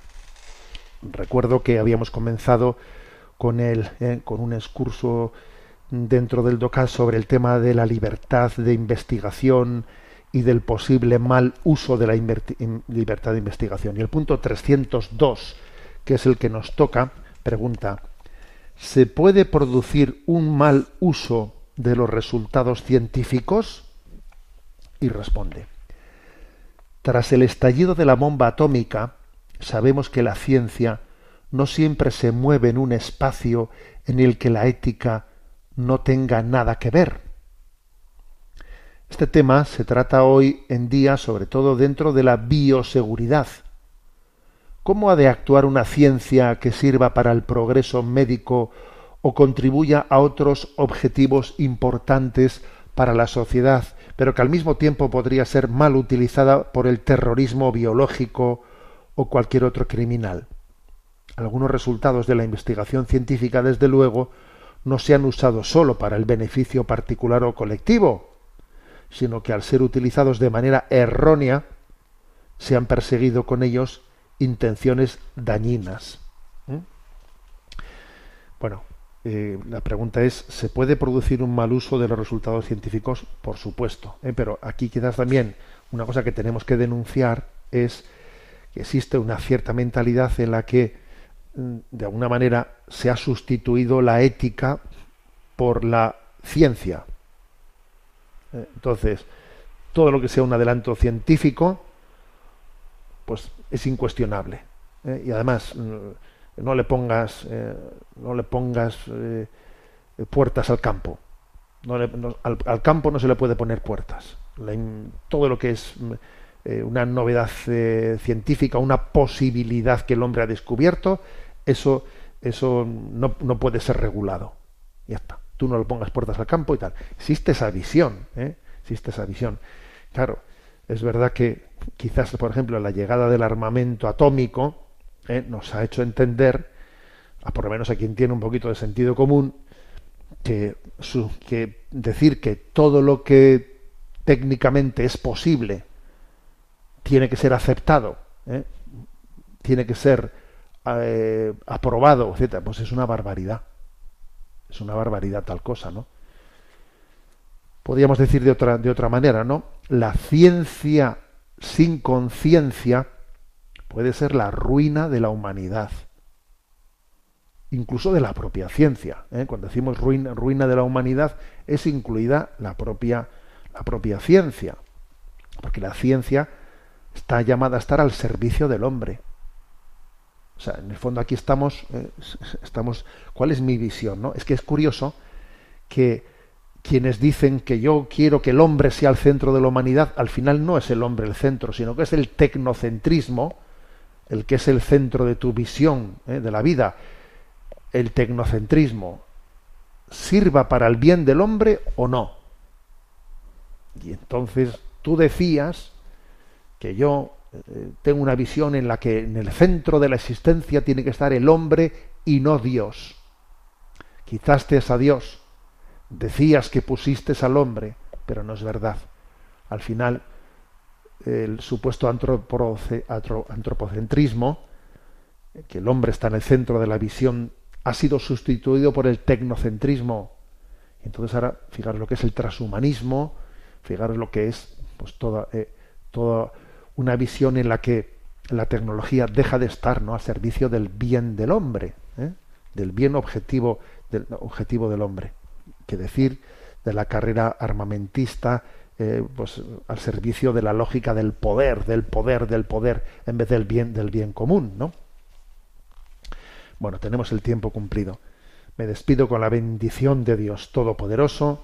Recuerdo que habíamos comenzado con, el, eh, con un excurso dentro del DOCAT sobre el tema de la libertad de investigación y del posible mal uso de la libertad de investigación. Y el punto 302, que es el que nos toca, pregunta, ¿se puede producir un mal uso de los resultados científicos? Y responde. Tras el estallido de la bomba atómica, sabemos que la ciencia no siempre se mueve en un espacio en el que la ética no tenga nada que ver. Este tema se trata hoy en día sobre todo dentro de la bioseguridad. ¿Cómo ha de actuar una ciencia que sirva para el progreso médico o contribuya a otros objetivos importantes para la sociedad pero que al mismo tiempo podría ser mal utilizada por el terrorismo biológico o cualquier otro criminal. Algunos resultados de la investigación científica, desde luego, no se han usado sólo para el beneficio particular o colectivo, sino que al ser utilizados de manera errónea, se han perseguido con ellos intenciones dañinas. ¿Mm? Bueno, eh, la pregunta es, ¿se puede producir un mal uso de los resultados científicos? Por supuesto. ¿eh? Pero aquí quizás también una cosa que tenemos que denunciar es que existe una cierta mentalidad en la que, mm, de alguna manera, se ha sustituido la ética por la ciencia. ¿Eh? Entonces, todo lo que sea un adelanto científico, pues es incuestionable. Y además, mm, no le pongas, eh, no le pongas eh, puertas al campo. al, campo no se le puede poner puertas. todo lo que es eh, una novedad científica, una posibilidad que el hombre ha descubierto, eso, eso no, no, puede ser regulado. Ya está. Tú no le pongas puertas al campo y tal. Existe esa visión, existe esa visión. Claro, es verdad que quizás, por ejemplo, la llegada del armamento atómico, ¿eh? nos ha hecho entender, a por lo menos a quien tiene un poquito de sentido común, que, decir que todo lo que técnicamente es posible tiene que ser aceptado, ¿eh? tiene que ser eh, aprobado, etcétera, pues es una barbaridad. Es una barbaridad tal cosa, ¿no? Podríamos decir de otra, de otra manera, ¿no? La ciencia sin conciencia puede ser la ruina de la humanidad, incluso de la propia ciencia. ¿eh? Cuando decimos ruina, ruina de la humanidad, es incluida la propia, la propia ciencia, porque la ciencia está llamada a estar al servicio del hombre. O sea, en el fondo aquí estamos, eh, estamos. ¿Cuál es mi visión? No? Es que es curioso que quienes dicen que yo quiero que el hombre sea el centro de la humanidad, al final no es el hombre el centro, sino que es el tecnocentrismo, el que es el centro de tu visión ¿eh? de la vida, el tecnocentrismo, sirva para el bien del hombre o no. Y entonces tú decías que yo eh, tengo una visión en la que en el centro de la existencia tiene que estar el hombre y no Dios. Quitaste a Dios, decías que pusiste al hombre, pero no es verdad. Al final, el supuesto antropocentrismo, que el hombre está en el centro de la visión, ha sido sustituido por el tecnocentrismo. Entonces ahora, fijaros lo que es el transhumanismo, fijaros lo que es pues toda, eh, toda una visión en la que la tecnología deja de estar ¿no? al servicio del bien del hombre, ¿eh? del bien objetivo del objetivo del hombre, que decir de la carrera armamentista pues al servicio de la lógica del poder, del poder, del poder, en vez del bien, del bien común, ¿no? Bueno, tenemos el tiempo cumplido. Me despido con la bendición de Dios Todopoderoso,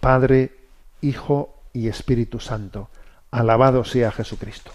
Padre, Hijo y Espíritu Santo. Alabado sea Jesucristo.